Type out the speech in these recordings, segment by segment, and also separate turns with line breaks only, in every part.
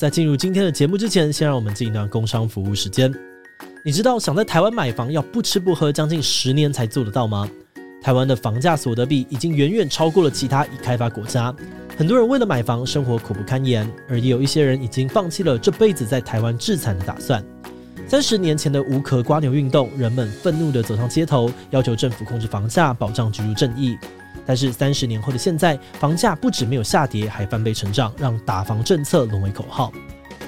在进入今天的节目之前，先让我们进一段工商服务时间。你知道想在台湾买房要不吃不喝将近十年才做得到吗？台湾的房价所得比已经远远超过了其他已开发国家，很多人为了买房生活苦不堪言，而也有一些人已经放弃了这辈子在台湾置产的打算。三十年前的无壳瓜牛运动，人们愤怒地走上街头，要求政府控制房价，保障居住正义。但是三十年后的现在，房价不止没有下跌，还翻倍成长，让打房政策沦为口号。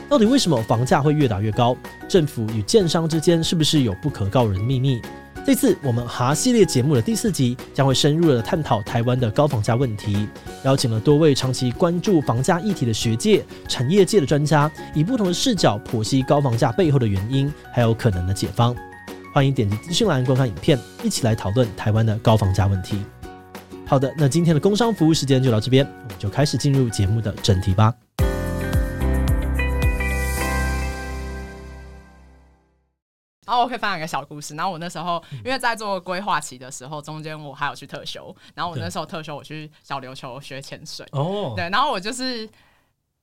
到底为什么房价会越打越高？政府与建商之间是不是有不可告人的秘密？这次我们哈系列节目的第四集将会深入的探讨台湾的高房价问题，邀请了多位长期关注房价议题的学界、产业界的专家，以不同的视角剖析高房价背后的原因，还有可能的解方。欢迎点击资讯栏观看影片，一起来讨论台湾的高房价问题。好的，那今天的工商服务时间就到这边，我们就开始进入节目的正题吧。
然后我可以分享一个小故事。然后我那时候因为在做规划期的时候，中间我还有去特休。然后我那时候特休，我去小琉球学潜水。哦，对，然后我就是。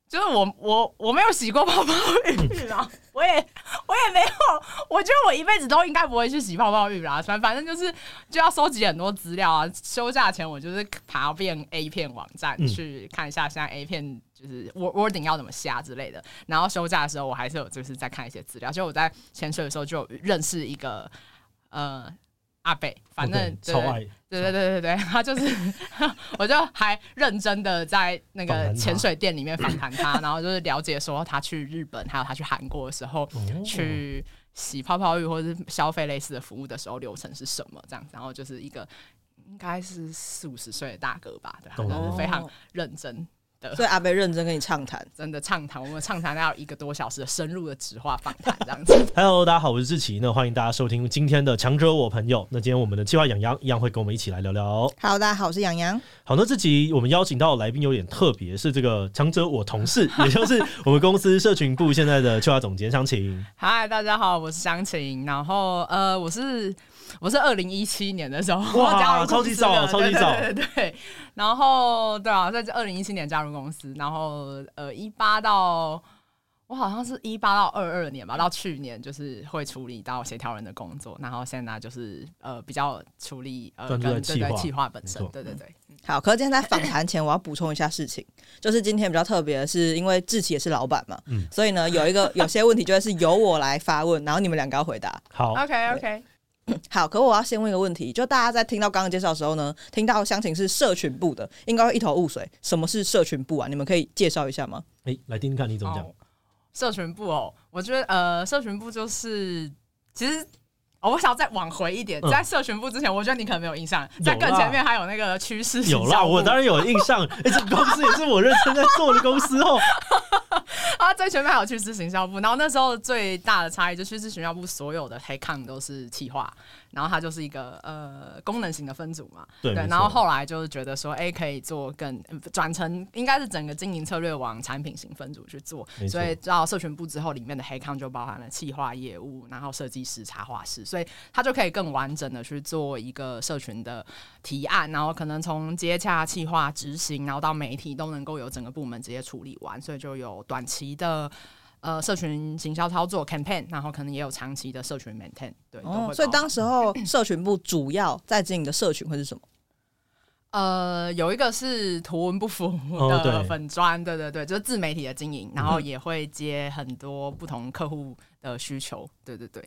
就是我我我没有洗过泡泡浴啦，我也我也没有，我觉得我一辈子都应该不会去洗泡泡浴啦。反反正就是就要收集很多资料啊。休假前我就是爬遍 A 片网站去看一下，现在 A 片就是 wording 要怎么下之类的。然后休假的时候我还是有就是在看一些资料。就我在潜水的时候就认识一个呃。阿北，反正
okay, 超爱，
对对对对对，他就是，我就还认真的在那个潜水店里面访谈他，然后就是了解说他去日本，还有他去韩国的时候，去洗泡泡浴或者是消费类似的服务的时候流程是什么这样，然后就是一个应该是四五十岁的大哥吧，对，就是非常认真。
所以阿伯认真跟你畅谈，
真的畅谈。我们畅谈要一个多小时的深入的直话访谈这样子。
Hello，大家好，我是志奇。那欢迎大家收听今天的强者我朋友。那今天我们的计划养羊一样会跟我们一起来聊聊。
Hello，大家好，我是养羊。
好，那这集我们邀请到的来宾有点特别，是这个强者我同事，也就是我们公司社群部现在的策划总监湘琴。
嗨，大家好，我是湘琴。然后呃，我是。我是二零一七年的时候哇，加入
超级早，超级早，
对对对。然后对啊，在这二零一七年加入公司，然后呃一八到我好像是一八到二二年吧，到去年就是会处理到协调人的工作，然后现在就是呃比较处理呃跟对对企划本身，对对对。
好，可是今天在访谈前，我要补充一下事情，就是今天比较特别的是，因为志奇也是老板嘛，嗯，所以呢有一个有些问题就会是由我来发问，然后你们两个要回答。
好
，OK OK。
好，可我要先问一个问题，就大家在听到刚刚介绍的时候呢，听到乡情是社群部的，应该会一头雾水，什么是社群部啊？你们可以介绍一下吗？
哎、欸，来听听看你怎么讲。
社群部哦，我觉得呃，社群部就是其实。哦，我想要再往回一点，在社群部之前，我觉得你可能没有印象，在更前面还有那个趋势。
有啦，我当然有印象。哎、欸，这个公司也是我认真在做的公司哦。
啊，最前面还有趋势行销部，然后那时候最大的差异就是趋势行销部所有的黑抗都是企划。然后它就是一个呃功能型的分组嘛，对，对。然后后来就是觉得说，哎，可以做更转成应该是整个经营策略往产品型分组去做，所以到社群部之后，里面的黑康就包含了企划业务，然后设计师、插画师，所以它就可以更完整的去做一个社群的提案，然后可能从接洽、企划、执行，然后到媒体都能够有整个部门直接处理完，所以就有短期的。呃，社群行销操作 campaign，然后可能也有长期的社群 maintain，对。
哦，所以当时候社群部主要在经营的社群会是什么？
呃，有一个是图文不符的粉砖，哦，对对对，就是自媒体的经营，然后也会接很多不同客户的需求，对对对。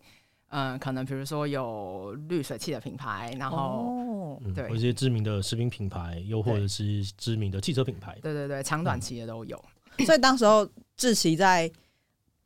嗯，可能比如说有滤水器的品牌，然后、哦、对，
有一些知名的食品品牌，又或者是知名的汽车品牌，
对对对，长短期的都有。
嗯、所以当时候志奇在。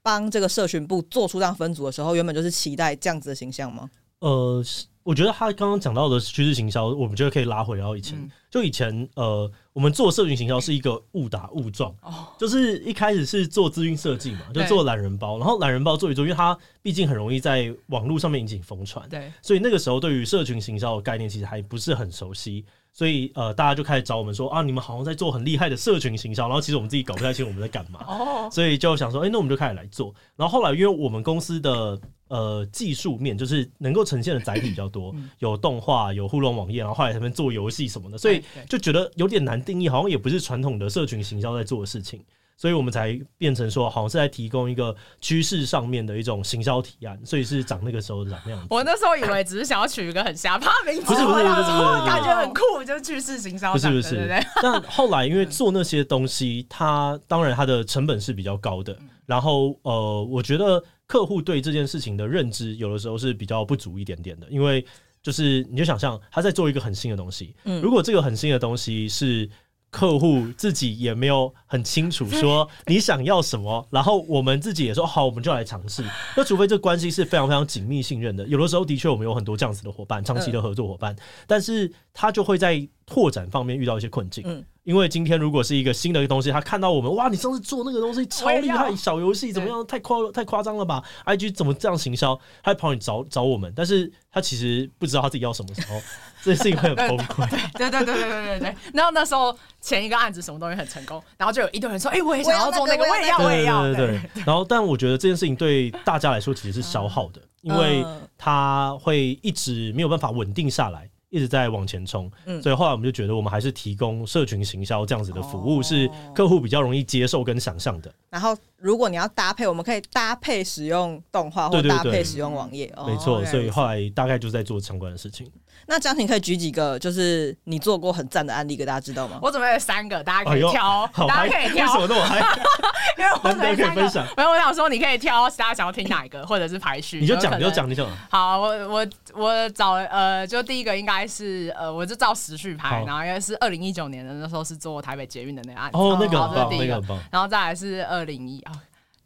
帮这个社群部做出这样分组的时候，原本就是期待这样子的形象吗？
呃，我觉得他刚刚讲到的趋势行销，我们觉得可以拉回到以前。嗯、就以前，呃，我们做社群行销是一个误打误撞，哦，就是一开始是做资讯设计嘛，就做懒人包，然后懒人包做一做，因为它毕竟很容易在网络上面引起疯传，对，所以那个时候对于社群行销的概念其实还不是很熟悉。所以呃，大家就开始找我们说啊，你们好像在做很厉害的社群行销，然后其实我们自己搞不太清楚我们在干嘛，哦，所以就想说，哎、欸，那我们就开始来做。然后后来，因为我们公司的呃技术面就是能够呈现的载体比较多，有动画，有互动网页，然后后来他们做游戏什么的，所以就觉得有点难定义，好像也不是传统的社群行销在做的事情。所以我们才变成说，好像是在提供一个趋势上面的一种行销提案，所以是长那个时候长那样子。
我那时候以为只是想要取一个很瞎趴名字，
不是不是不是
感觉很酷，就趋势行销。
不是不是，但后来因为做那些东西，它当然它的成本是比较高的，然后呃，我觉得客户对这件事情的认知有的时候是比较不足一点点的，因为。就是你就想象他在做一个很新的东西，嗯，如果这个很新的东西是客户自己也没有很清楚说你想要什么，然后我们自己也说好，我们就来尝试。那除非这关系是非常非常紧密信任的，有的时候的确我们有很多这样子的伙伴，长期的合作伙伴，但是他就会在拓展方面遇到一些困境。嗯因为今天如果是一个新的一个东西，他看到我们哇，你上次做那个东西超厉害，小游戏怎么样？太夸太夸张了吧？IG 怎么这样行销？他会跑你找找我们，但是他其实不知道他自己要什么时候，这件事情会很崩溃。
对对对对对对对。然后那时候前一个案子什么东西很成功，然后就有一堆人说：“ 哎，我也想要做那个，我也要，我也要。”对对对。
然后，但我觉得这件事情对大家来说其实是消耗的，因为它会一直没有办法稳定下来。一直在往前冲，嗯，所以后来我们就觉得，我们还是提供社群行销这样子的服务，是客户比较容易接受跟想象的。
然后，如果你要搭配，我们可以搭配使用动画，或搭配使用网页。
没错，所以后来大概就在做相关的事情。
那张婷可以举几个，就是你做过很赞的案例给大家知道吗？
我准备了三个，大家可以挑，大家可以挑。
为什么那么嗨？
因为我
可以分享。
没有，我想说，你可以挑，大家想要听哪一个，或者是排序。
你就讲，你就讲，你就讲。
好，我我我找呃，就第一个应该是呃，我就照时序排，然后应该是二零一九年的那时候是做台北捷运的那个案子。
哦，那个很棒，那个很棒。
然后再来是二零一啊。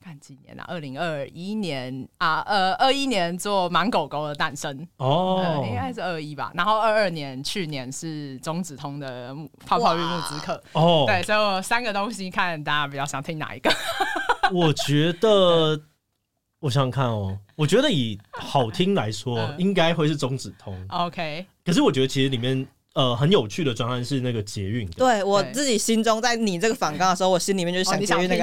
看几年了？二零二一年啊，呃，二一年做盲狗狗的诞生哦，应该是二一吧。然后二二年，去年是中指通的泡泡浴木之客哦。对，所以我三个东西，看大家比较想听哪一个？
我觉得，我想想看哦，我觉得以好听来说，嗯、应该会是中指通。
OK，
可是我觉得其实里面。呃，很有趣的专案是那个捷运。
对我自己心中，在你这个访纲的时候，我心里面就是想捷运那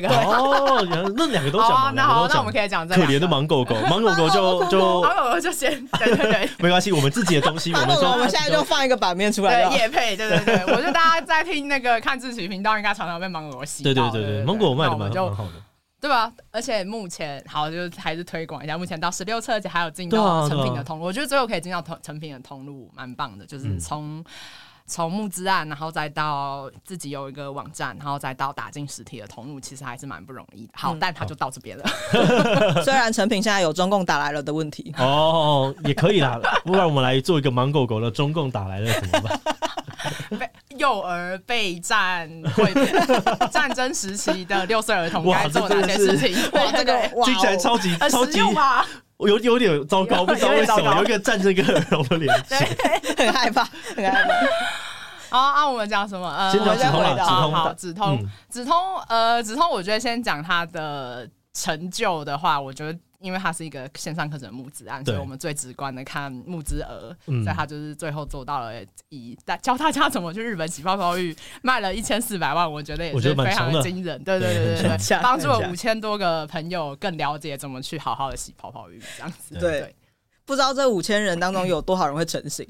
个案子。
哦，那两个都讲。
那好，那我们可以讲这个。
可怜的盲狗狗，盲狗狗就就
盲狗狗就先对对对，
没关系，我们自己的东西，我们说，
我们现在就放一个版面出来。
叶配，对对对，我觉得大家在听那个看自己频道，应该常常被盲狗狗洗。
对对对对，盲狗狗卖的蛮蛮好的。
对吧？而且目前好，就是还是推广一下。目前到十六册，而且还有进到成品的通路。我觉得最后可以进到成成品的通路，蛮棒的。就是从从募资案，然后再到自己有一个网站，然后再到打进实体的通路，其实还是蛮不容易的。好，但他就到这边了。
虽然成品现在有中共打来了的问题，
哦，也可以啦。不然我们来做一个盲狗狗的中共打来了怎么办？
被幼儿备战会 战争时期的六岁儿童该做哪些事情？
哇，这个听起来超级超级，我有有点糟糕，不知道为什么有一个战争跟儿童的联系，
很害怕，很害怕。
好，啊，我们讲什么？呃，
先讲指通了，
好，指通，指通，呃，指通，我觉得先讲他的成就的话，我觉得。因为它是一个线上课程的募资案，所以我们最直观的看募资额，嗯、所以他就是最后做到了以教大家怎么去日本洗泡泡浴，卖了一千四百万，我觉得也是非常惊人。对对对对对，帮助了五千多个朋友更了解怎么去好好的洗泡泡浴，这样子。对，对
不知道这五千人当中有多少人会成型？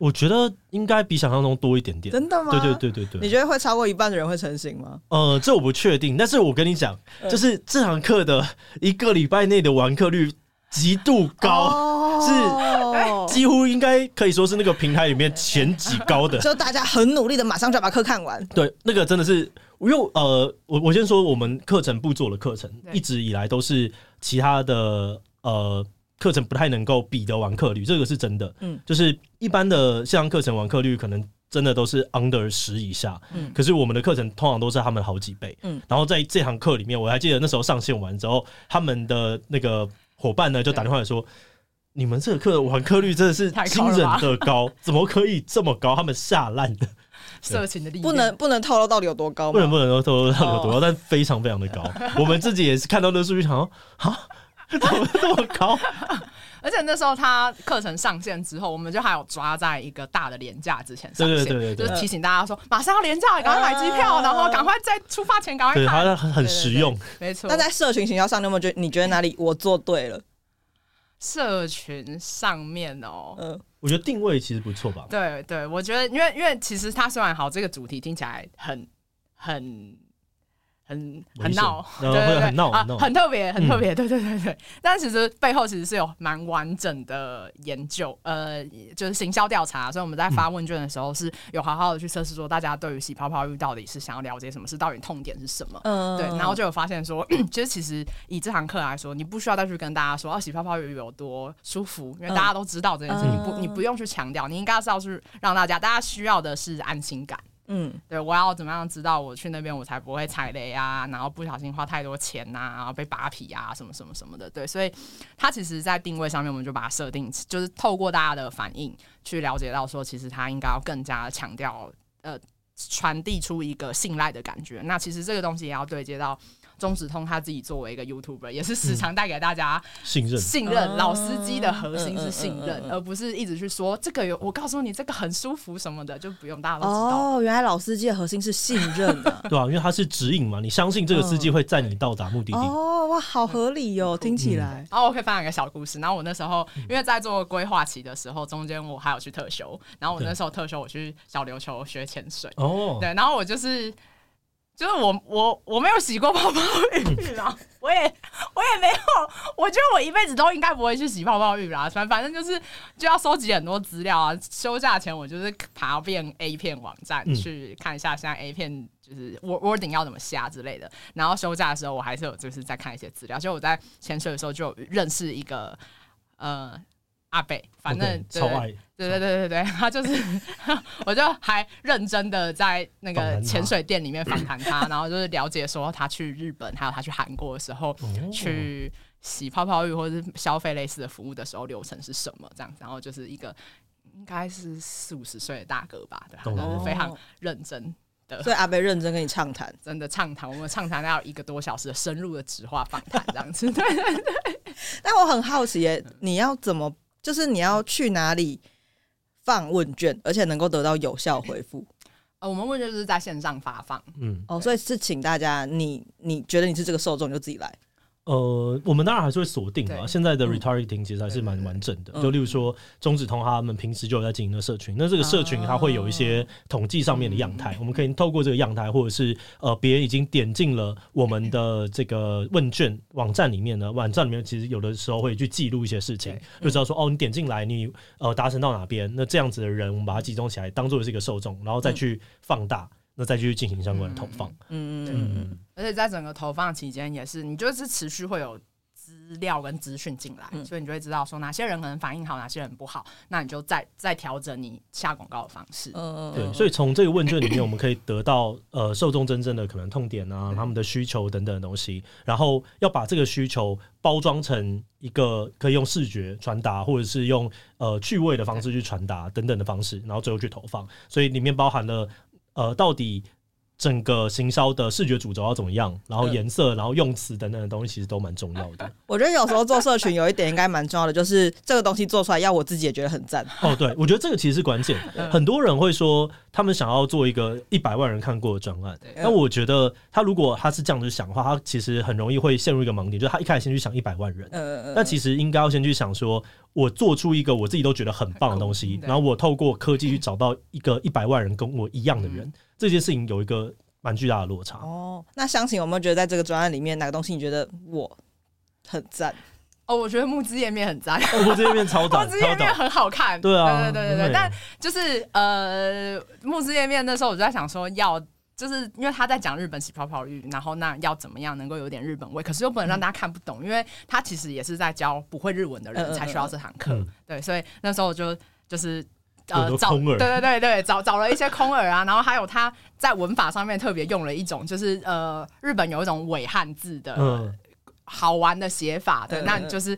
我觉得应该比想象中多一点点。
真的吗？
对对对对对。
你觉得会超过一半的人会成型吗？
呃，这我不确定。但是我跟你讲，就是这堂课的一个礼拜内的完课率极度高，哦、是几乎应该可以说是那个平台里面前几高的。
就大家很努力的，马上就要把课看完。
对，那个真的是，因为呃，我我先说，我们课程部做的课程一直以来都是其他的呃。课程不太能够比得完课率，这个是真的。嗯，就是一般的线上课程完课率可能真的都是 under 十以下。嗯，可是我们的课程通常都是他们好几倍。嗯，然后在这堂课里面，我还记得那时候上线完之后，他们的那个伙伴呢就打电话来说：“你们这个课完课率真的是惊人的高，怎么可以这么高？”他们下烂的。
色情的力量
不能不能透露到底有多高，
不能不能透露到底有多高，但非常非常的高。我们自己也是看到那个数据，想说啊。怎么这么高？
而且那时候他课程上线之后，我们就还有抓在一个大的廉价之前上线，对对对对，就是提醒大家说马上要廉价，赶快买机票，然后赶快在出发前赶快看。对，
它很很实用，
没错。
那在社群行销上，那么就你觉得哪里我做对了？
社群上面哦，嗯，
我觉得定位其实不错吧。
对对，我觉得因为因为其实它虽然好，这个主题听起来很很。很很闹，
对对对，很闹，
啊，很特别，很特别，对对对对。但其实背后其实是有蛮完整的研究，呃，就是行销调查。所以我们在发问卷的时候是有好好的去测试说，大家对于洗泡泡浴到底是想要了解什么，是到底痛点是什么？嗯，对。然后就有发现说，其 实其实以这堂课来说，你不需要再去跟大家说，哦，洗泡泡浴有多舒服，因为大家都知道这件事，你不你不用去强调，你应该是要去让大家，大家需要的是安心感。嗯，对，我要怎么样知道我去那边我才不会踩雷啊，然后不小心花太多钱呐、然后被扒皮啊，什么什么什么的。对，所以他其实，在定位上面，我们就把它设定，就是透过大家的反应去了解到说，其实他应该要更加强调，呃，传递出一个信赖的感觉。那其实这个东西也要对接到。中指通他自己作为一个 YouTuber，也是时常带给大家信任。信任老司机的核心是信任，而不是一直去说这个有。我告诉你，这个很舒服什么的，就不用大家都知道。
哦，原来老司机的核心是信任的，
对啊，因为他是指引嘛，你相信这个司机会载你到达目的地。
哦，哇，好合理哦，听起来。
然后我可以分享一个小故事。然后我那时候因为在做规划期的时候，中间我还有去特修。然后我那时候特修，我去小琉球学潜水。哦，对，然后我就是。就是我我我没有洗过泡泡浴啦，我也我也没有，我觉得我一辈子都应该不会去洗泡泡浴啦。反反正就是就要收集很多资料啊。休假前我就是爬遍 A 片网站去看一下现在 A 片就是 wording 要怎么下之类的。然后休假的时候我还是有就是在看一些资料。就我在潜水的时候就认识一个呃。阿北，反正
okay, 对，超爱
对对对对对，他就是，我就还认真的在那个潜水店里面访谈他，然后就是了解说他去日本，还有他去韩国的时候，去洗泡泡浴或者是消费类似的服务的时候流程是什么这样，然后就是一个应该是四五十岁的大哥吧，对，就是非常认真的，
所以阿贝认真跟你畅谈，
真的畅谈，我们畅谈要一个多小时的深入的直话访谈这样子，对对对。
但我很好奇耶，你要怎么？就是你要去哪里放问卷，而且能够得到有效回复。
呃，我们问卷就是在线上发放，
嗯，哦，所以是请大家，你你觉得你是这个受众，你就自己来。
呃，我们当然还是会锁定啊。现在的 retargeting 其实还是蛮完整的。就例如说，中指通他们平时就有在经营的社群，那这个社群它会有一些统计上面的样态，我们可以透过这个样态，或者是呃别人已经点进了我们的这个问卷网站里面呢，网站里面其实有的时候会去记录一些事情，就知道说哦，你点进来，你呃达成到哪边，那这样子的人，我们把它集中起来，当做是一个受众，然后再去放大。那再继续进行相关的投放，
嗯嗯嗯，而且在整个投放期间也是，你就是持续会有资料跟资讯进来，嗯、所以你就会知道说哪些人可能反应好，哪些人不好，那你就再再调整你下广告的方式。嗯嗯，
对，所以从这个问卷里面，我们可以得到呃受众真正的可能痛点啊，他们的需求等等的东西，然后要把这个需求包装成一个可以用视觉传达，或者是用呃趣味的方式去传达等等的方式，然后最后去投放，所以里面包含了。呃，到底整个行销的视觉主轴要怎么样？然后颜色，然后用词等等的东西，其实都蛮重要的。
我觉得有时候做社群有一点应该蛮重要的，就是这个东西做出来要我自己也觉得很赞。
哦，对，我觉得这个其实是关键。很多人会说他们想要做一个一百万人看过的专案，那我觉得他如果他是这样子想的话，他其实很容易会陷入一个盲点，就是他一开始先去想一百万人，嗯，但其实应该要先去想说，我做出一个我自己都觉得很棒的东西，然后我透过科技去找到一个一百万人跟我一样的人。这件事情有一个蛮巨大的落差
哦。那湘琴有没有觉得在这个专案里面哪个东西你觉得我很赞？
哦，我觉得木之页面很赞，
木之页面超赞，
木之页面很好看。
对啊，
对对对对对。但就是呃，木之页面那时候我就在想说，要就是因为他在讲日本洗泡泡浴，然后那要怎么样能够有点日本味，可是又不能让大家看不懂，嗯、因为他其实也是在教不会日文的人才需要这堂课。嗯嗯嗯、对，所以那时候我就就是。
呃，找对
对对对，找找了一些空耳啊，然后还有他在文法上面特别用了一种，就是呃，日本有一种伪汉字的好玩的写法，的，那就是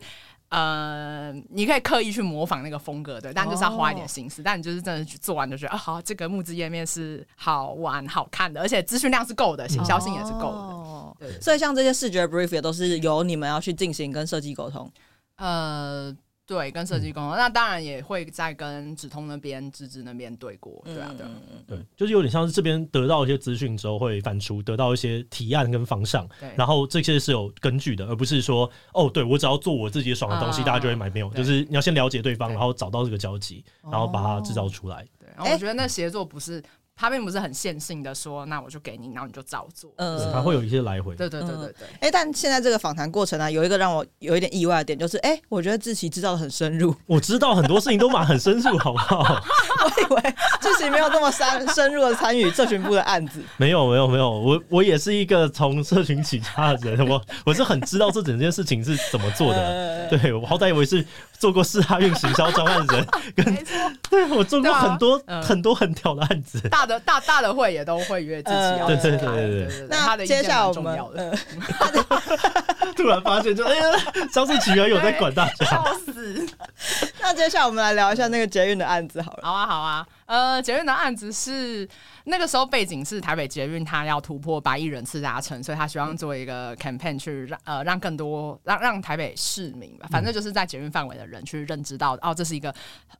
呃，你可以刻意去模仿那个风格，对，但就是要花一点心思，但你就是真的去做完就觉得啊，好，这个木质页面是好玩好看的，而且资讯量是够的，行销性也是够的，对，
所以像这些视觉 brief 也都是由你们要去进行跟设计沟通，
呃。对，跟设计工作，嗯、那当然也会在跟直通那边、芝芝那边对过，对啊，对，
对，就是有点像是这边得到一些资讯之后会反刍，得到一些提案跟方向，然后这些是有根据的，而不是说哦，对我只要做我自己爽的东西，啊、大家就会买。没有，就是你要先了解对方，然后找到这个交集，然后把它制造出来。
对，然后我觉得那协作不是。他并不是很线性的说，那我就给你，然后你就照做。
嗯，他会有一些来回。
对对对对对。
哎、嗯，但现在这个访谈过程啊，有一个让我有一点意外的点，就是哎，我觉得志奇知道的很深入。
我知道很多事情都蛮很深入，好不好？
我以为志祺没有这么深深入的参与社群部的案子。
没有没有没有，我我也是一个从社群起家的人，我我是很知道这整件事情是怎么做的。对，我好歹以为是。做过四大运行销专案人，跟对我做过很多很多很屌的案子，
大的大大的会也都会约自己要。
对对对对对。
那接下来我们
突然发现，就哎呀，张志祺原来有在管大家，
笑死。
那接下来我们来聊一下那个捷运的案子好了。
好啊好啊，呃，捷运的案子是。那个时候背景是台北捷运，它要突破百亿人次达成，所以他希望做一个 campaign 去让呃让更多让让台北市民吧，反正就是在捷运范围的人去认知到，哦，这是一个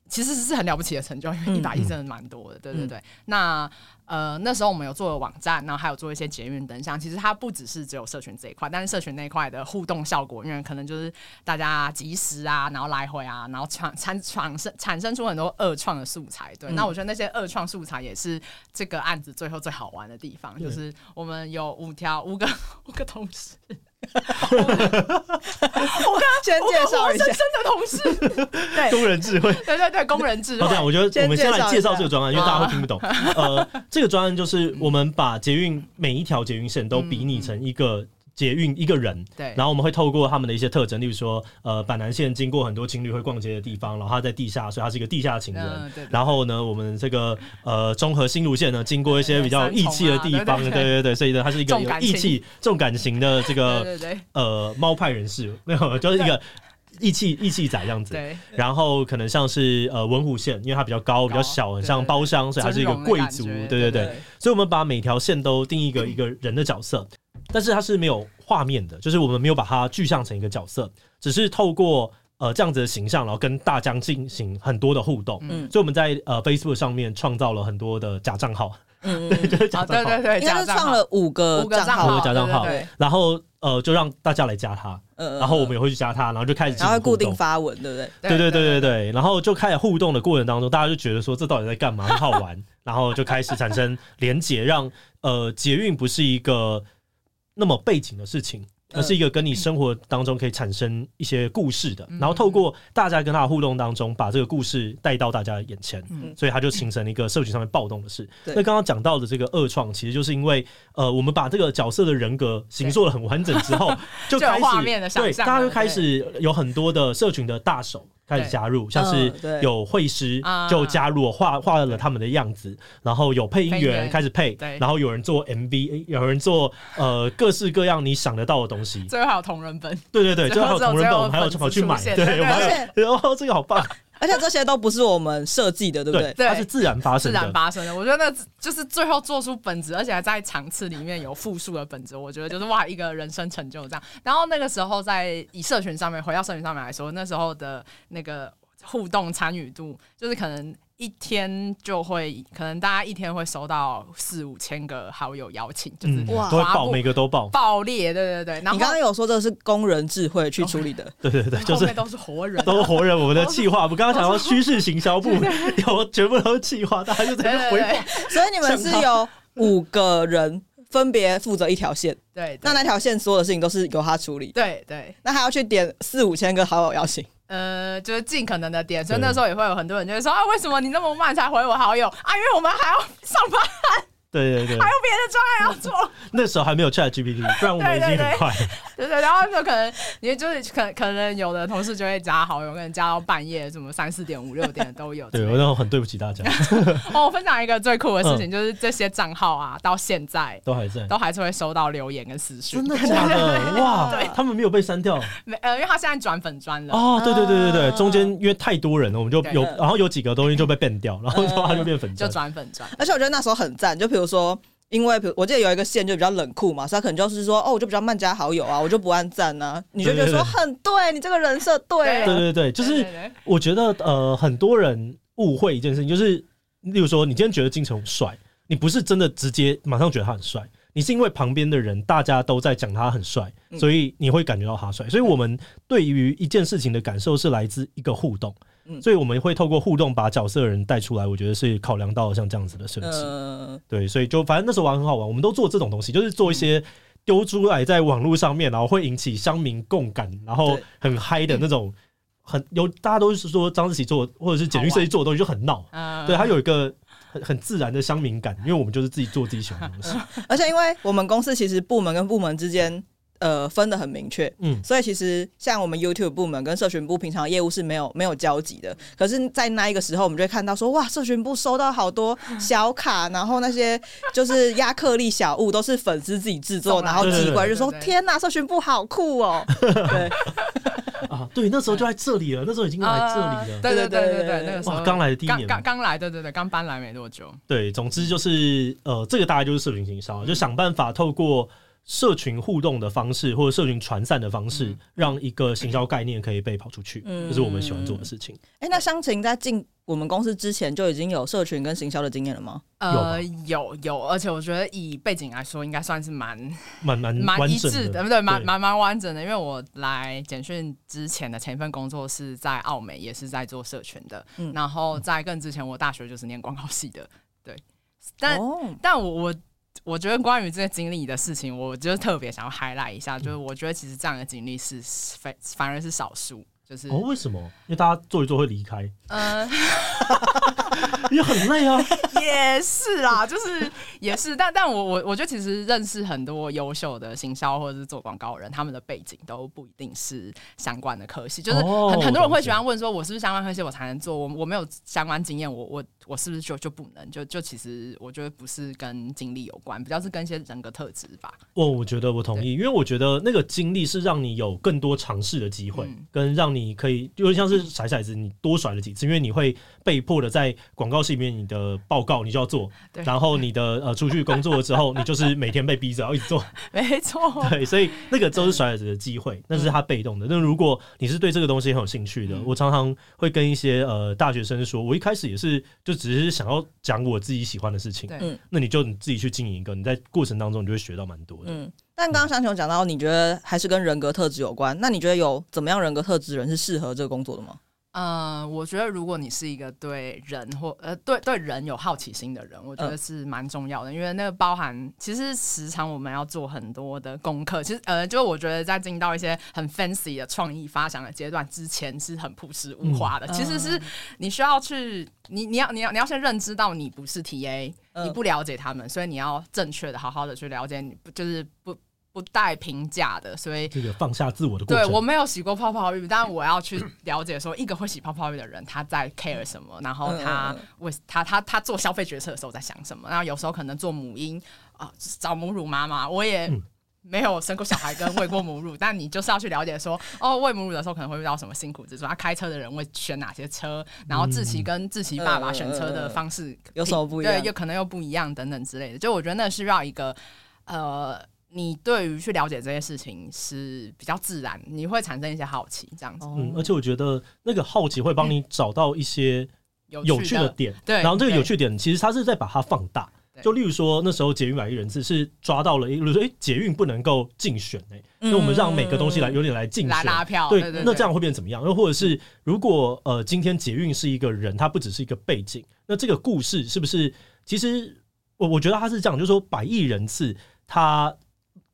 其实是很了不起的成就，因为一百亿真的蛮多的，对对对。那呃，那时候我们有做了网站，然后还有做一些捷运灯箱。其实它不只是只有社群这一块，但是社群那一块的互动效果，因为可能就是大家及时啊，然后来回啊，然后产产产生产生出很多二创的素材。对，嗯、那我觉得那些二创素材也是这个案子最后最好玩的地方，就是我们有五条五个五个同事。我刚先介绍一下，真的同事，对，
工人智慧，
对对对，工人智慧。
这样，我觉得我们先来介绍这个专案，因为大家会听不懂。呃，这个专案就是我们把捷运每一条捷运线都比拟成一个。捷运一个人，对，然后我们会透过他们的一些特征，例如说，呃，板南线经过很多情侣会逛街的地方，然后他在地下，所以他是一个地下情人。嗯、对对，然后呢，我们这个呃中和新路线呢，经过一些比较义气的地方，对对对，所以呢，他是一个有义气、重感情的这个 呃猫派人士，没有，就是一个义气义气仔这样子。然后可能像是呃文湖线，因为它比较高、比较小，很像包厢，所以它是一个贵族。对对对，所以我们把每条线都定义一个一个人的角色。但是它是没有画面的，就是我们没有把它具象成一个角色，只是透过呃这样子的形象，然后跟大家进行很多的互动。嗯，所以我们在呃 Facebook 上面创造了很多的假账号。嗯，对，就是假账号。对
对对，应该是创了五个账号，
五个假账号。然后呃，就让大家来加他。嗯。然后我们也会去加他，然后就开始
然后固定发文，对不对？
对对对对对。然后就开始互动的过程当中，大家就觉得说这到底在干嘛？很好玩。然后就开始产生连结，让呃捷运不是一个。那么背景的事情，而是一个跟你生活当中可以产生一些故事的，然后透过大家跟他的互动当中，把这个故事带到大家的眼前，所以它就形成了一个社群上面暴动的事。那刚刚讲到的这个恶创，其实就是因为呃，我们把这个角色的人格形塑的很完整之后，就开始 对大家就开始有很多的社群的大手。开始加入，像是有绘师就加入画画了他们的样子，然后有配音员开始配，然后有人做 MV，有人做呃各式各样你想得到的东西。
最后还有同人本，
对对对，最后还有同人本，我们还有跑去买，对，我们还有，哦，这个好棒。
而且这些都不是我们设计的，对不对？
对，它是自然发生的。
自然发生的，我觉得那就是最后做出本子，而且还在场次里面有复数的本子，我觉得就是哇，一个人生成就这样。然后那个时候在以社群上面，回到社群上面来说，那时候的那个互动参与度，就是可能。一天就会，可能大家一天会收到四五千个好友邀请，就是
哇，都会爆，每个都爆，
爆裂，对对对。然后
你刚刚有说这是工人智慧去处理的，
对对对，就是
都是活人，
都是活人。我们的企划，我们刚刚讲到趋势行销部 有全部都是企划，大家就在那回报。
所以你们是有五个人分别负责一条线，
对，
那那条线所有的事情都是由他处理，
对对。那
他要去点四五千个好友邀请。
呃，就是尽可能的点，所以那时候也会有很多人就会说啊，为什么你那么慢才回我好友？啊？因为我们还要上班，
对对对，
还有别的专案要做。
那时候还没有 ChatGPT，不然我们已经很快。
对对，然后就可能你就是可可能有的同事就会加好友，可能加到半夜，什么三四点、五六点都有。
对，我那很对不起大家。
哦，我分享一个最酷的事情，就是这些账号啊，到现在
都还在，
都还是会收到留言跟私讯。
真的假的？哇，对，他们没有被删掉。
没，呃，因为他现在转粉专了。
哦，对对对对对，中间因为太多人了，我们就有，然后有几个东西就被 ban 掉，然后之后他就变粉砖，
就转粉专。
而且我觉得那时候很赞，就比如说。因为，比如我记得有一个线就比较冷酷嘛，所以他可能就是说，哦，我就比较慢加好友啊，我就不按赞啊，你就觉得说很对，你这个人设对，
对对对，就是我觉得呃，很多人误会一件事情，就是例如说，你今天觉得金城武帅，你不是真的直接马上觉得他很帅，你是因为旁边的人大家都在讲他很帅，所以你会感觉到他帅。所以我们对于一件事情的感受是来自一个互动。嗯，所以我们会透过互动把角色的人带出来。我觉得是考量到像这样子的设计。嗯，对，所以就反正那时候玩很好玩，我们都做这种东西，就是做一些丢出来在网络上面，然后会引起乡民共感，然后很嗨的那种，很有大家都是说张志祺做或者是简讯设计做的东西就很闹。嗯，对，他有一个。很很自然的乡民感，因为我们就是自己做自己喜欢的东西，
而且因为我们公司其实部门跟部门之间呃分的很明确，嗯，所以其实像我们 YouTube 部门跟社群部平常业务是没有没有交集的，可是，在那一个时候，我们就会看到说，哇，社群部收到好多小卡，然后那些就是亚克力小物都是粉丝自己制作，然后寄过来就说，天哪，社群部好酷哦，对。
啊，对，那时候就在这里了，那时候已经来这里了。
呃、对对对对对，那个时候。
刚来的第一年，
刚刚来，对对对，刚搬来没多久。
对，总之就是呃，这个大概就是社群行销，就想办法透过社群互动的方式或者社群传散的方式，嗯、让一个行销概念可以被跑出去，这、嗯、是我们喜欢做的事情。
哎、欸，那湘琴在进。我们公司之前就已经有社群跟行销的经验了吗？
呃，有有，而且我觉得以背景来说，应该算是蛮
蛮蛮
蛮一致的，对不对？蛮蛮蛮完整的。因为我来简讯之前的前一份工作是在澳美，也是在做社群的。嗯，然后在更之前，我大学就是念广告系的。对，但、哦、但我我我觉得关于这个经历的事情，我就特别想要 highlight 一下，就是我觉得其实这样的经历是非反而是少数。就是
哦，为什么？因为大家做一做会离开，嗯，也很累啊。
也是啦，就是也是，但但我我我觉得其实认识很多优秀的行销或者是做广告人，他们的背景都不一定是相关的科系，就是很、哦、很多人会喜欢问说，我是不是相关科系我才能做？我我没有相关经验，我我我是不是就就不能？就就其实我觉得不是跟经历有关，比较是跟一些人格特质吧。
哦，我觉得我同意，因为我觉得那个经历是让你有更多尝试的机会，嗯、跟让你可以就像是甩骰子，你多甩了几次，因为你会被迫的在广告系里面，你的报告你就要做，然后你的呃出去工作了之后，你就是每天被逼着要一直做，
没错，
对，所以那个都是甩骰子的机会，那是他被动的。那如果你是对这个东西很有兴趣的，我常常会跟一些呃大学生说，我一开始也是就只是想要讲我自己喜欢的事情，嗯，那你就你自己去经营一个，你在过程当中你就会学到蛮多的，嗯。
但刚刚湘雄讲到，你觉得还是跟人格特质有关，那你觉得有怎么样人格特质的人是适合这个工作的吗？
嗯、呃，我觉得如果你是一个对人或呃对对人有好奇心的人，我觉得是蛮重要的，呃、因为那个包含其实时常我们要做很多的功课。其实呃，就我觉得在进到一些很 fancy 的创意发想的阶段之前，是很朴实无华的。嗯、其实是你需要去你你要你要你要先认知到你不是 TA，、呃、你不了解他们，所以你要正确的好好的去了解你，就是不。不带评价的，所以
这个放下自我的过程。
对，我没有洗过泡泡浴，但我要去了解说，一个会洗泡泡浴的人他在 care 什么，然后他为他他他做消费决策的时候在想什么。然后有时候可能做母婴啊，找母乳妈妈，我也没有生过小孩跟喂过母乳，但你就是要去了解说，哦，喂母乳的时候可能会遇到什么辛苦之处，他开车的人会选哪些车，然后志祺跟志祺爸爸选车的方式
有什么不一样？
对，又可能又不一样等等之类的。就我觉得那是要一个呃。你对于去了解这些事情是比较自然，你会产生一些好奇，这样子。
嗯，而且我觉得那个好奇会帮你找到一些有趣的点，
对。
然后这个有趣点，其实它是在把它放大。就例如说，那时候捷运百亿人次是抓到了，例如说，哎，捷运不能够竞选，哎，那我们让每个东西来有点来竞选，
来拉票，
对，那这样会变怎么样？又或者是，如果呃，今天捷运是一个人，他不只是一个背景，那这个故事是不是？其实我我觉得他是这样，就是说百亿人次他。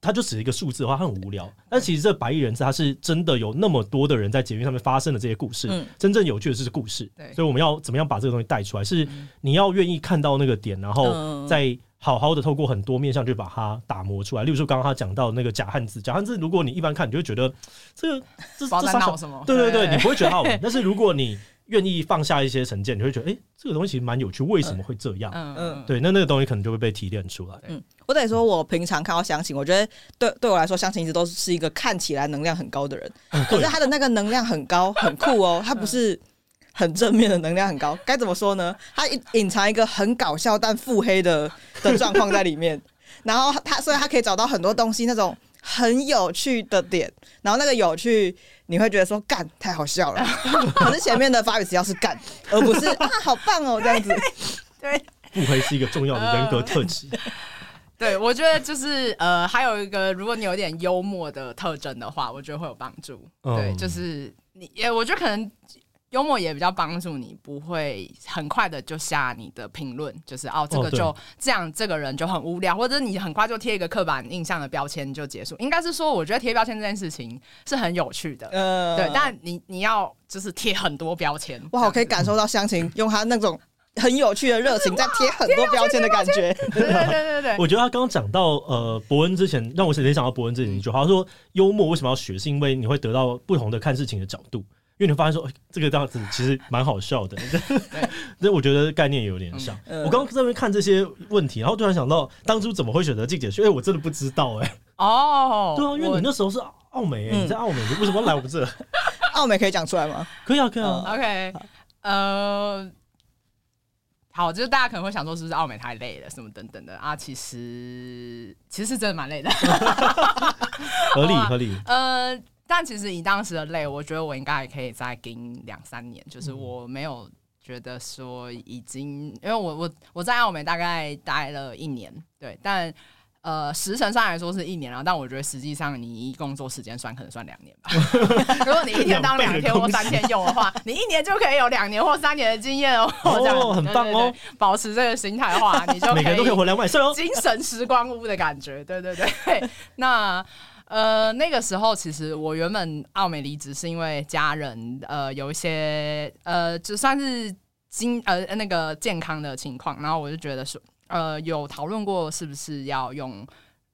它就只是一个数字的话，它很无聊。但其实这白衣人次，它是真的有那么多的人在捷运上面发生的这些故事。嗯、真正有趣的是故事。所以我们要怎么样把这个东西带出来？是你要愿意看到那个点，然后再好好的透过很多面向去把它打磨出来。例如说，刚刚他讲到那个假汉字，假汉字，如果你一般看，你就会觉得这个这这啥什么？对对对，你不会觉得好玩。但是如果你愿意放下一些成见，你会觉得，哎、欸，这个东西蛮有趣，为什么会这样？嗯嗯，对，那那个东西可能就会被提炼出来。
嗯，我得说，我平常看到相亲，我觉得对对我来说，相亲一直都是一个看起来能量很高的人。嗯、可是他的那个能量很高，很酷哦，他不是很正面的能量很高，该怎么说呢？他隐藏一个很搞笑但腹黑的的状况在里面，然后他所以他可以找到很多东西，那种很有趣的点，然后那个有趣。你会觉得说干太好笑了，可是前面的发语词要是干，而不是 啊好棒哦这样子。
对，
不黑是一个重要的人格特质。
对，我觉得就是呃，还有一个，如果你有点幽默的特征的话，我觉得会有帮助。对，就是你，也我觉得可能幽默也比较帮助你，不会很快的就下你的评论，就是哦，这个就这样，这个人就很无聊，或者你很快就贴一个刻板印象的标签就结束。应该是说，我觉得贴标签这件事情是很有趣的，呃，对。但你你要就是贴很多标签，
我好可以感受到湘琴用他那种很有趣的热情在贴很多标签的感觉。
对对对对对。
我觉得他刚刚讲到呃，伯恩之前让我联想到伯恩之前一句话，他说幽默为什么要学，是因为你会得到不同的看事情的角度。因为你发现说，欸、这个这样子其实蛮好笑的，那我觉得概念也有点像。嗯、我刚刚在那边看这些问题，然后突然想到，当初怎么会选择进解说？哎，我真的不知道哎、欸。哦，对啊，因为你那时候是澳美、你在澳美，你为什么要来我们这？
澳美可以讲出来吗？
可以啊，可以啊。
OK，呃，好，就是大家可能会想说，是不是澳美太累了，什么等等的啊？其实，其实是真的蛮累的。
合理，合理。
呃。但其实以当时的累，我觉得我应该也可以再跟两三年。就是我没有觉得说已经，因为我我我在澳美大概待了一年，对，但呃时程上来说是一年了。但我觉得实际上你一工作时间算，可能算两年吧。如果你一天当两天或三天用的话，你一年就可以有两年或三年的经验哦。
哦，很棒哦！
保持这个心态的话，你就
每个人都可以活两百岁哦。
精神时光屋的感觉，对对对，对。那。呃，那个时候其实我原本奥美离职是因为家人呃有一些呃就算是经呃那个健康的情况，然后我就觉得说呃有讨论过是不是要用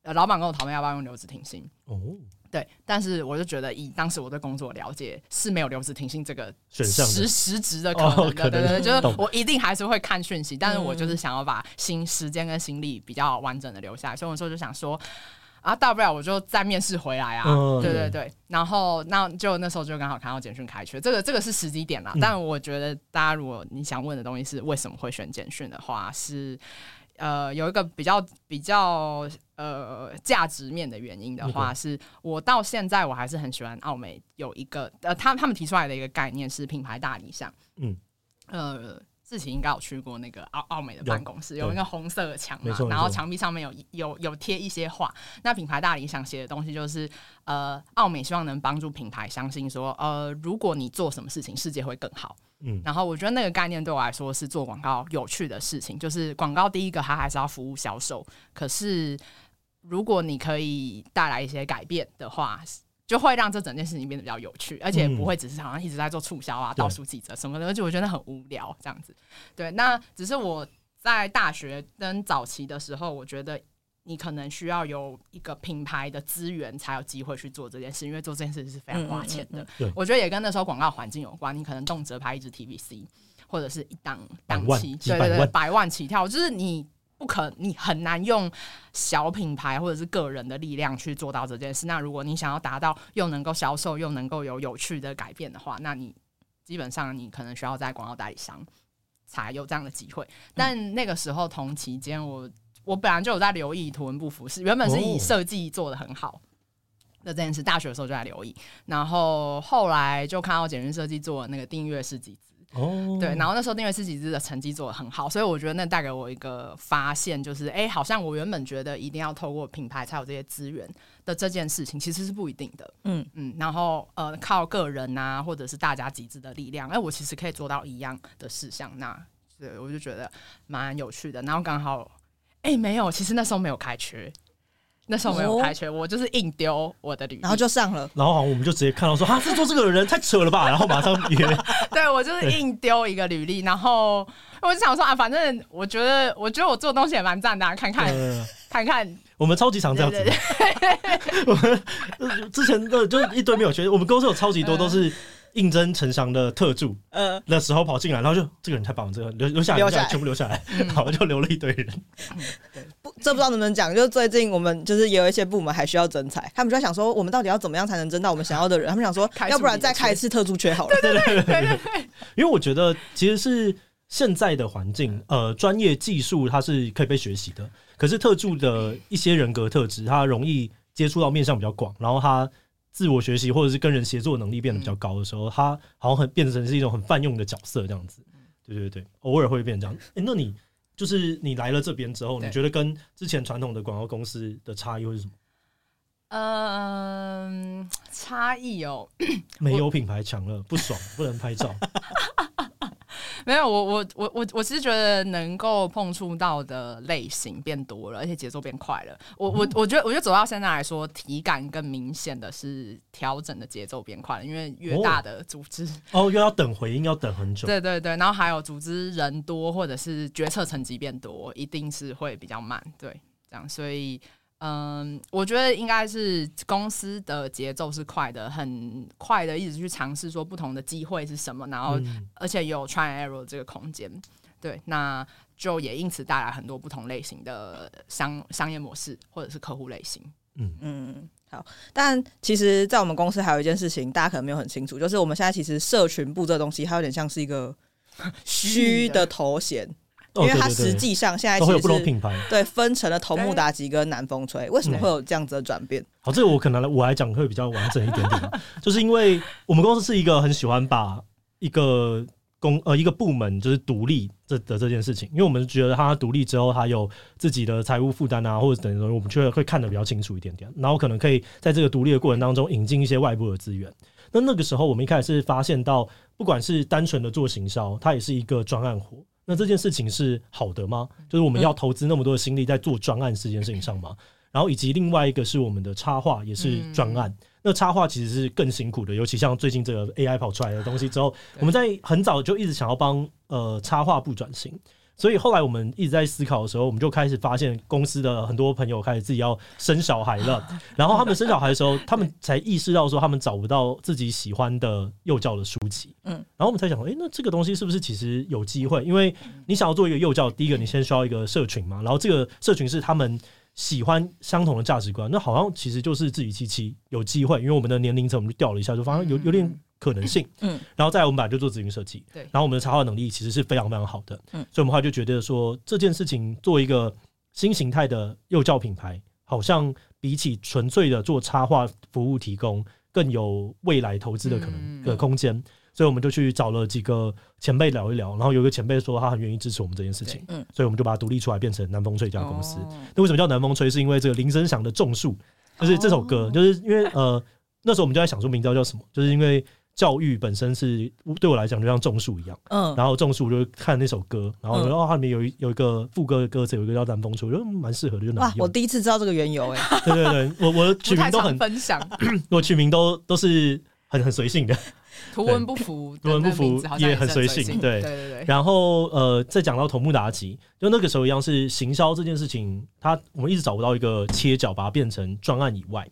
呃老板跟我讨论要不要用留职停薪哦，对，但是我就觉得以当时我对工作了解是没有留职停薪这个选项实实质的可能的，哦、能对对对，就是我一定还是会看讯息，但是我就是想要把心时间跟心力比较完整的留下来，所以我说就想说。啊，大不了我就再面试回来啊！嗯、对对对，然后那就那时候就刚好看到简讯开缺，这个这个是时机点啦。嗯、但我觉得大家如果你想问的东西是为什么会选简讯的话，是呃有一个比较比较呃价值面的原因的话，嗯、是我到现在我还是很喜欢奥美有一个呃他他们提出来的一个概念是品牌大理想，嗯呃。自己应该有去过那个奥奥美的办公室，有，有一个红色的墙嘛，然后墙壁上面有有有贴一些话。那品牌大理想写的东西就是，呃，奥美希望能帮助品牌相信说，呃，如果你做什么事情，世界会更好。嗯，然后我觉得那个概念对我来说是做广告有趣的事情，就是广告第一个它还是要服务销售，可是如果你可以带来一些改变的话。就会让这整件事情变得比较有趣，而且不会只是好像一直在做促销啊、倒数几折什么的，而且我觉得很无聊这样子。对，那只是我在大学跟早期的时候，我觉得你可能需要有一个品牌的资源，才有机会去做这件事，因为做这件事是非常花钱的。我觉得也跟那时候广告环境有关，你可能动辄拍一支 TVC，或者是一档档期，对对对，百万起跳，就是你。不可，你很难用小品牌或者是个人的力量去做到这件事。那如果你想要达到又能够销售又能够有有趣的改变的话，那你基本上你可能需要在广告代理商才有这样的机会。但那个时候同期间，我我本来就有在留意图文不符，是原本是以设计做得很好的这件事。大学的时候就在留意，然后后来就看到简讯设计做那个订阅式集资。哦，对，然后那时候订阅式集资的成绩做得很好，所以我觉得那带给我一个发现，就是哎，好像我原本觉得一定要透过品牌才有这些资源的这件事情，其实是不一定的。嗯嗯，然后呃，靠个人啊，或者是大家集资的力量，哎，我其实可以做到一样的事项，那对我就觉得蛮有趣的。然后刚好，哎，没有，其实那时候没有开缺。那时候没有开缺，我就是硬丢我的履历，
然后就上了。
然后好像我们就直接看到说，啊，是做这个的人太扯了吧，然后马上约。
对，我就是硬丢一个履历，然后我就想说啊，反正我觉得，我觉得我做的东西也蛮赞的，看看看看。
我们超级常这样子，我们之前的就一堆没有缺，我们公司有超级多都是。应征陈翔的特助，呃，的时候跑进来，然后就这个人太棒了，这个留留下来，留下来，全部留下来，好，嗯、就留了一堆人。
不，这不知道能不能讲，就是最近我们就是也有一些部门还需要征才，他们就在想说，我们到底要怎么样才能征到我们想要的人？他们想说，要不然再开一次特助缺好了。对对对 对对。
因为我觉得其实是现在的环境，呃，专业技术它是可以被学习的，可是特助的一些人格特质，它容易接触到面向比较广，然后他。自我学习或者是跟人协作能力变得比较高的时候，嗯、他好像很变成是一种很泛用的角色这样子。对对对，偶尔会变这样。哎、欸，那你就是你来了这边之后，你觉得跟之前传统的广告公司的差异会是什么？
嗯，差异哦，
没有品牌强了，不爽，不能拍照。
没有，我我我我我其实觉得能够碰触到的类型变多了，而且节奏变快了。我我我觉得，我觉得走到现在来说，体感更明显的是调整的节奏变快了，因为越大的组织
哦，又要等回应，要等很久。
对对对，然后还有组织人多，或者是决策层级变多，一定是会比较慢。对，这样，所以。嗯，我觉得应该是公司的节奏是快的，很快的，一直去尝试说不同的机会是什么，然后而且有 try and error 这个空间，对，那就也因此带来很多不同类型的商商业模式或者是客户类型。
嗯嗯，好，但其实，在我们公司还有一件事情，大家可能没有很清楚，就是我们现在其实社群部这东西，它有点像是一个 虚的头衔。因为它实际上现在其实是
不同品牌，
对，分成了头目打击跟南风吹，为什么会有这样子的转变？
好，这个我可能我来讲会比较完整一点点，就是因为我们公司是一个很喜欢把一个公呃一个部门就是独立这的这件事情，因为我们觉得它独立之后，它有自己的财务负担啊，或者等于说我们觉得会看得比较清楚一点点，然后可能可以在这个独立的过程当中引进一些外部的资源。那那个时候我们一开始是发现到，不管是单纯的做行销，它也是一个专案活。那这件事情是好的吗？就是我们要投资那么多的心力在做专案这件事情上吗？然后以及另外一个是我们的插画也是专案，那插画其实是更辛苦的，尤其像最近这个 AI 跑出来的东西之后，我们在很早就一直想要帮呃插画部转型。所以后来我们一直在思考的时候，我们就开始发现公司的很多朋友开始自己要生小孩了。然后他们生小孩的时候，他们才意识到说他们找不到自己喜欢的幼教的书籍。嗯，然后我们才想说，诶，那这个东西是不是其实有机会？因为你想要做一个幼教，第一个你先需要一个社群嘛。然后这个社群是他们喜欢相同的价值观，那好像其实就是自己七七有机会。因为我们的年龄层我们就调了一下，就发现有有点。可能性，嗯，然后再来我们本来就做咨询设计，对，然后我们的插画能力其实是非常非常好的，嗯，所以我们后来就觉得说这件事情做一个新形态的幼教品牌，好像比起纯粹的做插画服务提供更有未来投资的可能的空间，所以我们就去找了几个前辈聊一聊，然后有一个前辈说他很愿意支持我们这件事情，嗯，所以我们就把它独立出来变成南风吹这家公司。那为什么叫南风吹？是因为这个林声祥的种树，就是这首歌，就是因为呃那时候我们就在想说名字叫什么，就是因为。教育本身是对我来讲就像种树一样，嗯，然后种树就看那首歌，然后哦，它里面有一有一个副歌的歌词，有一个叫南风吹，我觉得蛮适合的，就拿。哇，
我第一次知道这个缘由哎。
对对对，我 我取名都很
分享，
我取名都都是很很随性的，
图文不符，
图文不符也很随性，对对对。然后呃，再讲到头目达吉，就那个时候一样是行销这件事情，它我们一直找不到一个切角，把它变成专案以外。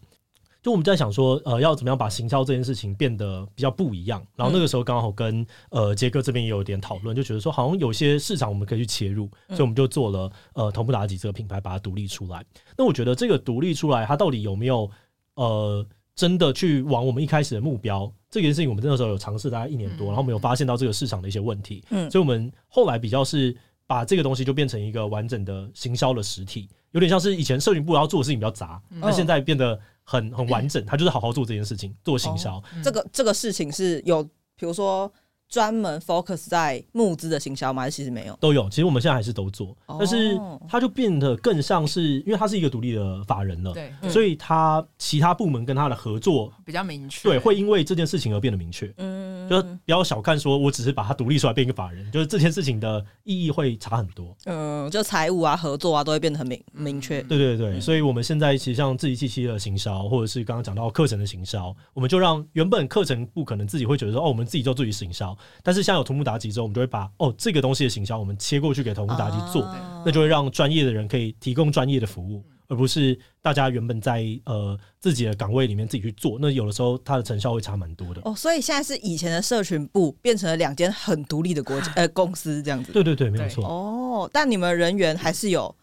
就我们在想说，呃，要怎么样把行销这件事情变得比较不一样。然后那个时候刚好跟呃杰哥这边也有一点讨论，就觉得说好像有些市场我们可以去切入，所以我们就做了呃同步妲己这个品牌，把它独立出来。那我觉得这个独立出来，它到底有没有呃真的去往我们一开始的目标？这件事情我们那个时候有尝试大概一年多，然后我们有发现到这个市场的一些问题。嗯，所以我们后来比较是把这个东西就变成一个完整的行销的实体，有点像是以前社群部要做的事情比较杂，那现在变得。很很完整，他就是好好做这件事情，做行销。
这个这个事情是有，比如说。专门 focus 在募资的行销吗？还是其实没有？
都有。其实我们现在还是都做，但是它就变得更像是，因为它是一个独立的法人了，对，所以它其他部门跟它的合作
比较明确，
对，会因为这件事情而变得明确。嗯，就不要小看说，我只是把它独立出来变一个法人，就是这件事情的意义会差很多。
嗯，就财务啊、合作啊，都会变得很明明确。
对对对，所以我们现在其实像志祺七七的行销，或者是刚刚讲到课程的行销，我们就让原本课程部可能自己会觉得说，哦，我们自己做自己行销。但是像有头目妲己之后，我们就会把哦这个东西的行销，我们切过去给头目妲己做，那就会让专业的人可以提供专业的服务，而不是大家原本在呃自己的岗位里面自己去做。那有的时候它的成效会差蛮多的。
哦，所以现在是以前的社群部变成了两间很独立的国家 呃公司这样子。
对对对，没有错。
哦，但你们人员还是有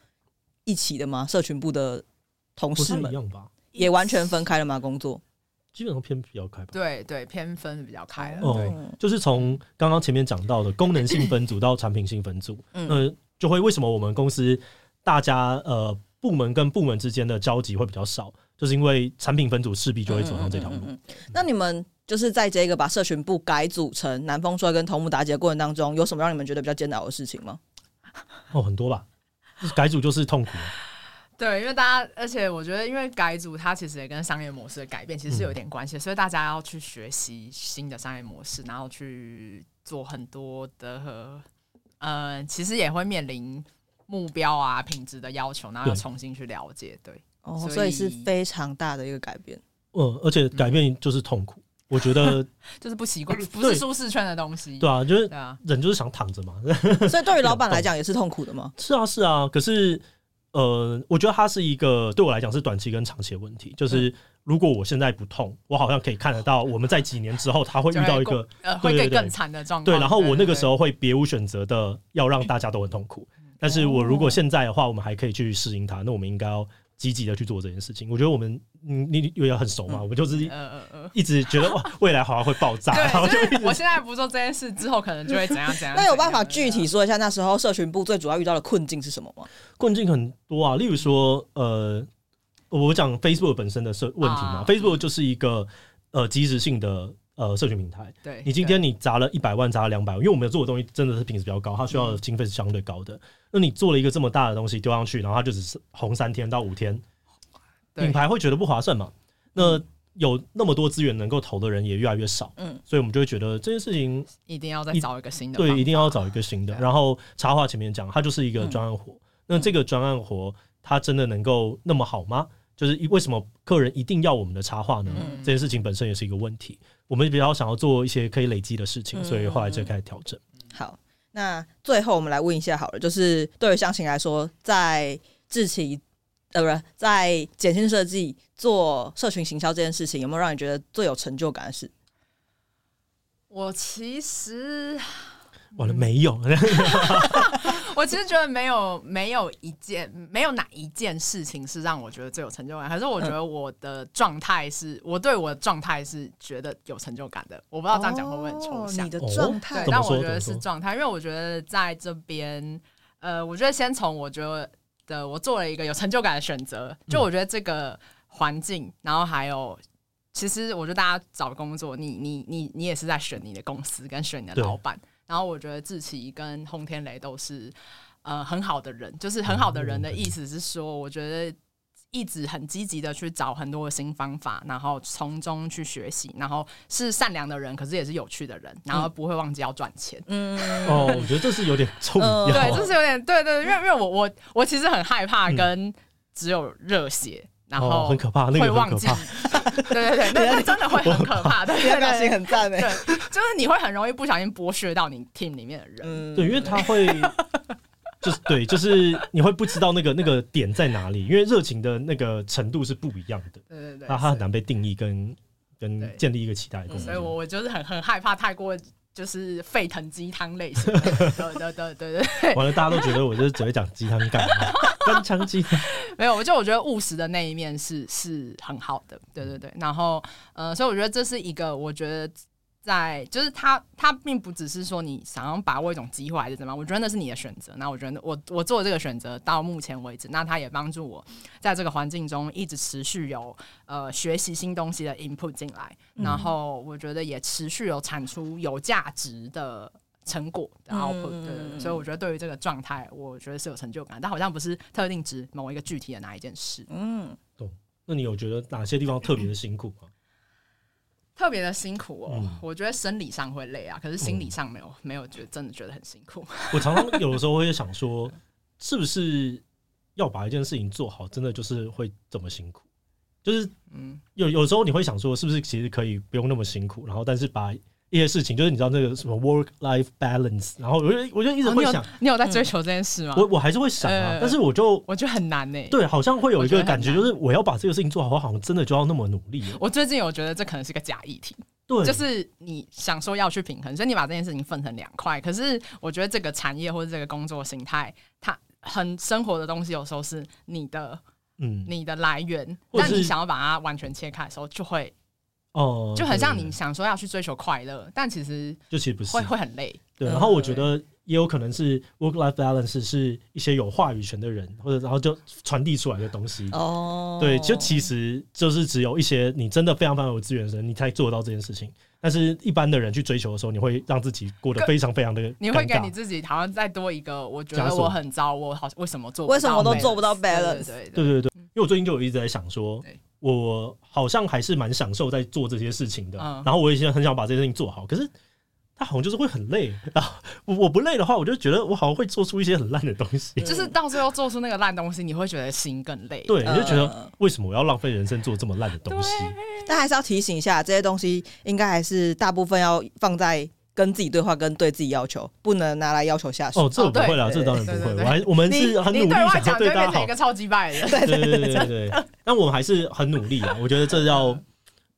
一起的吗？社群部的同事们也完全分开了吗？工作？
基本上偏比较开吧，
对对，偏分比较开了。
哦、嗯，就是从刚刚前面讲到的功能性分组到产品性分组，嗯、呃，就会为什么我们公司大家呃部门跟部门之间的交集会比较少，就是因为产品分组势必就会走上这条路。嗯嗯嗯嗯、
那你们就是在这个把社群部改组成南风吹跟头目妲己的过程当中，有什么让你们觉得比较煎熬的事情吗？
哦，很多吧，改组就是痛苦。
对，因为大家，而且我觉得，因为改组它其实也跟商业模式的改变其实是有点关系，嗯、所以大家要去学习新的商业模式，然后去做很多的和，呃，其实也会面临目标啊、品质的要求，然后要重新去了解。对，
哦，所以是非常大的一个改变。
嗯，而且改变就是痛苦。我觉得
就是不习惯，不是舒适圈的东西。
对啊，就是人就是想躺着嘛。
所以对于老板 来讲也是痛苦的吗？
是啊，是啊。可是呃，我觉得它是一个对我来讲是短期跟长期的问题。就是如果我现在不痛，我好像可以看得到我们在几年之后他会遇到一个
呃会更更惨的状况。
对，然后我那个时候会别无选择的要让大家都很痛苦。但是我如果现在的话，我们还可以去适应它，那我们应该要积极的去做这件事情。我觉得我们。嗯，你有点很熟嘛？我们就是一直觉得哇，未来好像会爆炸。然后就
我现在不做这件事之后，可能就会怎样怎样。
那有办法具体说一下那时候社群部最主要遇到的困境是什么吗？
困境很多啊，例如说，呃，我讲 Facebook 本身的社问题嘛。Facebook 就是一个呃即时性的呃社群平台。
对，
你今天你砸了一百万，砸了两百万，因为我们做的东西真的是品质比较高，它需要的经费是相对高的。那你做了一个这么大的东西丢上去，然后它就只是红三天到五天，品牌会觉得不划算嘛？那有那么多资源能够投的人也越来越少，嗯，所以我们就会觉得这件事情
一定要再找一个新的，
对，一定要找一个新的。然后插画前面讲，它就是一个专案活。那这个专案活，它真的能够那么好吗？就是为什么客人一定要我们的插画呢？这件事情本身也是一个问题。我们比较想要做一些可以累积的事情，所以后来就开始调整。
好，那最后我们来问一下好了，就是对于湘琴来说，在志祺。呃，不是在简讯设计做社群行销这件事情，有没有让你觉得最有成就感的事？
我其实
完了没有，
我其实觉得没有没有一件没有哪一件事情是让我觉得最有成就感。还是我觉得我的状态是，嗯、我对我的状态是觉得有成就感的。我不知道这样讲会不会很抽象？
哦、你的状态，
对，但我觉得是状态，因为我觉得在这边，呃，我觉得先从我觉得。的，我做了一个有成就感的选择。就我觉得这个环境，然后还有，其实我觉得大家找工作，你你你你也是在选你的公司跟选你的老板。然后我觉得志奇跟轰天雷都是呃很好的人，就是很好的人的意思是说，我觉得。一直很积极的去找很多的新方法，然后从中去学习，然后是善良的人，可是也是有趣的人，然后不会忘记要赚钱。嗯，
哦，我觉得这是有点重要。
对，这是有点对对，因为因为我我我其实很害怕跟只有热血，然后
很可怕，那个会忘记。
对对对，那真的会很可怕。对，
那个心很赞诶。
对，就是你会很容易不小心剥削到你 team 里面的人。
对，因为他会。就是对，就是你会不知道那个那个点在哪里，因为热情的那个程度是不一样的。
对对对，
那它很难被定义跟跟建立一个期待。
所以我我就是很很害怕太过就是沸腾鸡汤类型的。对对对对对。
完了，大家都觉得我就是只会讲鸡汤干嘛？官腔鸡汤。
没有，我就我觉得务实的那一面是是很好的。对对对，然后呃，所以我觉得这是一个我觉得。在就是他，他并不只是说你想要把握一种机会还是怎么样，我觉得那是你的选择。那我觉得我我做这个选择到目前为止，那他也帮助我在这个环境中一直持续有呃学习新东西的 input 进来，嗯、然后我觉得也持续有产出有价值的成果的 output。对，对，对，所以我觉得对于这个状态，我觉得是有成就感，但好像不是特定指某一个具体的哪一件事。
嗯，懂。那你有觉得哪些地方特别的辛苦吗？
特别的辛苦哦，嗯、我觉得生理上会累啊，可是心理上没有、嗯、没有觉得真的觉得很辛苦。
我常常有的时候会想说，是不是要把一件事情做好，真的就是会这么辛苦？就是嗯，有有时候你会想说，是不是其实可以不用那么辛苦，然后但是把。一些事情，就是你知道那个什么 work life balance，然后我就我就一直会想，
你有在追求这件事吗？
我我还是会想啊，但是我就
我觉得很难呢。
对，好像会有一个感觉，就是我要把这个事情做好，我好像真的就要那么努力。
我最近有觉得这可能是个假议题，对，就是你想说要去平衡，所以你把这件事情分成两块。可是我觉得这个产业或者这个工作形态，它很生活的东西，有时候是你的，嗯，你的来源，但你想要把它完全切开的时候，就会。就很像你想说要去追求快乐，但其实
就其实不是，
会会很累。
对，然后我觉得也有可能是 work life balance 是一些有话语权的人，或者然后就传递出来的东西。哦，对，就其实就是只有一些你真的非常非常有资源的人，你才做得到这件事情。但是一般的人去追求的时候，你会让自己过得非常非常的，
你会给你自己好像再多一个，我觉得我很糟，我好为什么做不到，
为什么都做不到 balance？
对
对对对，因为我最近就有一直在想说，我好像还是蛮享受在做这些事情的，然后我也现在很想把这些事情做好，可是。他好像就是会很累，然 后我我不累的话，我就觉得我好像会做出一些很烂的东西。
就是到最后做出那个烂东西，你会觉得心更累。
对，你就觉得为什么我要浪费人生做这么烂的东西？
但还是要提醒一下，这些东西应该还是大部分要放在跟自己对话，跟对自己要求，不能拿来要求下属。
哦，这我不会啦，这当然不会。我还我们是很努力想要对大家好。
一个超级败人。
对对对对对。但我们还是很努力啊，我觉得这要。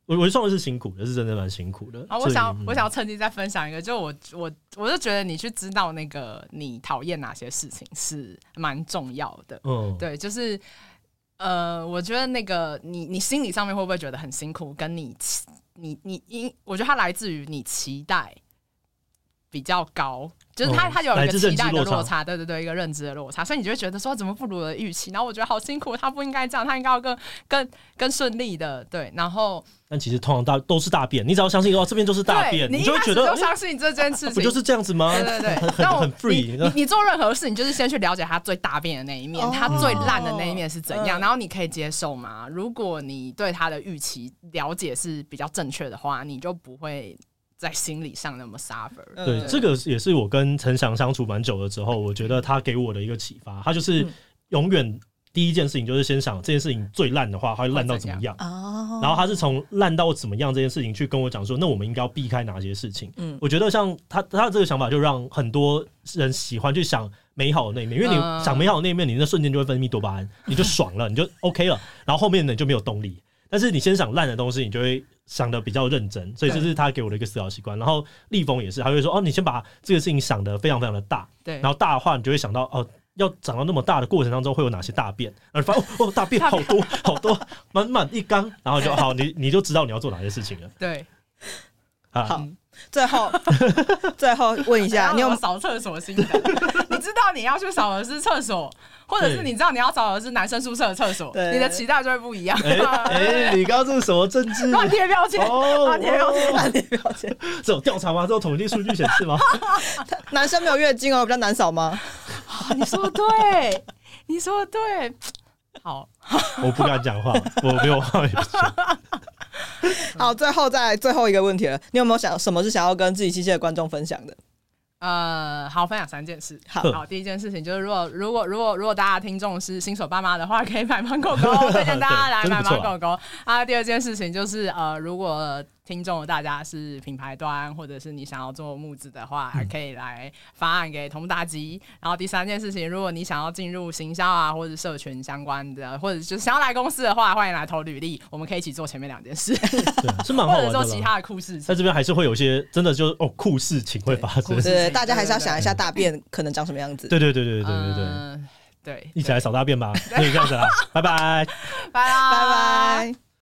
我我说的是辛苦的，是真的蛮辛苦的。
啊，我想我想要趁机再分享一个，就我我我就觉得你去知道那个你讨厌哪些事情是蛮重要的。嗯，对，就是呃，我觉得那个你你心理上面会不会觉得很辛苦？跟你你你因，我觉得它来自于你期待比较高。就是他，他有一个期待的落差，对对对，一个认知的落差，所以你就会觉得说怎么不如我的预期？然后我觉得好辛苦，他不应该这样，他应该要更更更顺利的，对。然后，
但其实通常大都是大便，你只要相信哦，这边就是大便，你就会觉得
就相信这件事情，
不就是这样子吗？
对对对，
很很 free。
你你做任何事，你就是先去了解他最大便的那一面，他最烂的那一面是怎样，然后你可以接受吗？如果你对他的预期了解是比较正确的话，你就不会。在心理上那么 suffer，
对，这个也是我跟陈翔相处蛮久了之后，我觉得他给我的一个启发。他就是永远第一件事情就是先想这件事情最烂的话，它会烂到怎么样？然后他是从烂到怎么样这件事情去跟我讲说，那我们应该要避开哪些事情？嗯，我觉得像他他的这个想法，就让很多人喜欢去想美好的那一面，因为你想美好的那一面，你那瞬间就会分泌多巴胺，你就爽了，你就 OK 了，然后后面呢你就没有动力。但是你先想烂的东西，你就会想的比较认真，所以这是他给我的一个思考习惯。然后立峰也是，他会说：“哦，你先把这个事情想的非常非常的大，对。然后大的话，你就会想到哦，要长到那么大的过程当中会有哪些大便，然后发现哦，哦，大便好多好多，满满一缸，然后就 好，你你就知道你要做哪些事情了。”
对，
好。最后，最后问一下，你有
扫厕所心得？你知道你要去扫的是厕所，或者是你知道你要找的是男生宿舍的厕所，你的期待就会不一样。
哎，你刚刚这是什么政治？
乱贴标签哦，乱贴标签，乱贴标签。
这种调查吗？这种统计数据显示吗？
男生没有月经哦，比较难扫吗？
你说的对，你说的对。好，
我不敢讲话，我没有话语权。
好，最后再最后一个问题了，你有没有想什么是想要跟自己机械的观众分享的？
呃，好，分享三件事。好，好，第一件事情就是，如果如果如果如果大家听众是新手爸妈的话，可以买芒狗狗，推荐大家来买芒狗狗。啊，第二件事情就是，呃，如果听众大家是品牌端，或者是你想要做木子的话，还可以来发案给同步大吉。然后第三件事情，如果你想要进入行销啊，或者社群相关的，或者就是想要来公司的话，欢迎来投履历，我们可以一起做前面两件事，
是蛮或者
做其他的酷事情。
在这边还是会有一些真的就是哦酷事情会发生。
对，大家还是要想一下大便可能长什么样子。
对对对对对对对嗯对，一起来扫大便吧！可以这样子了，拜拜，拜
拜拜。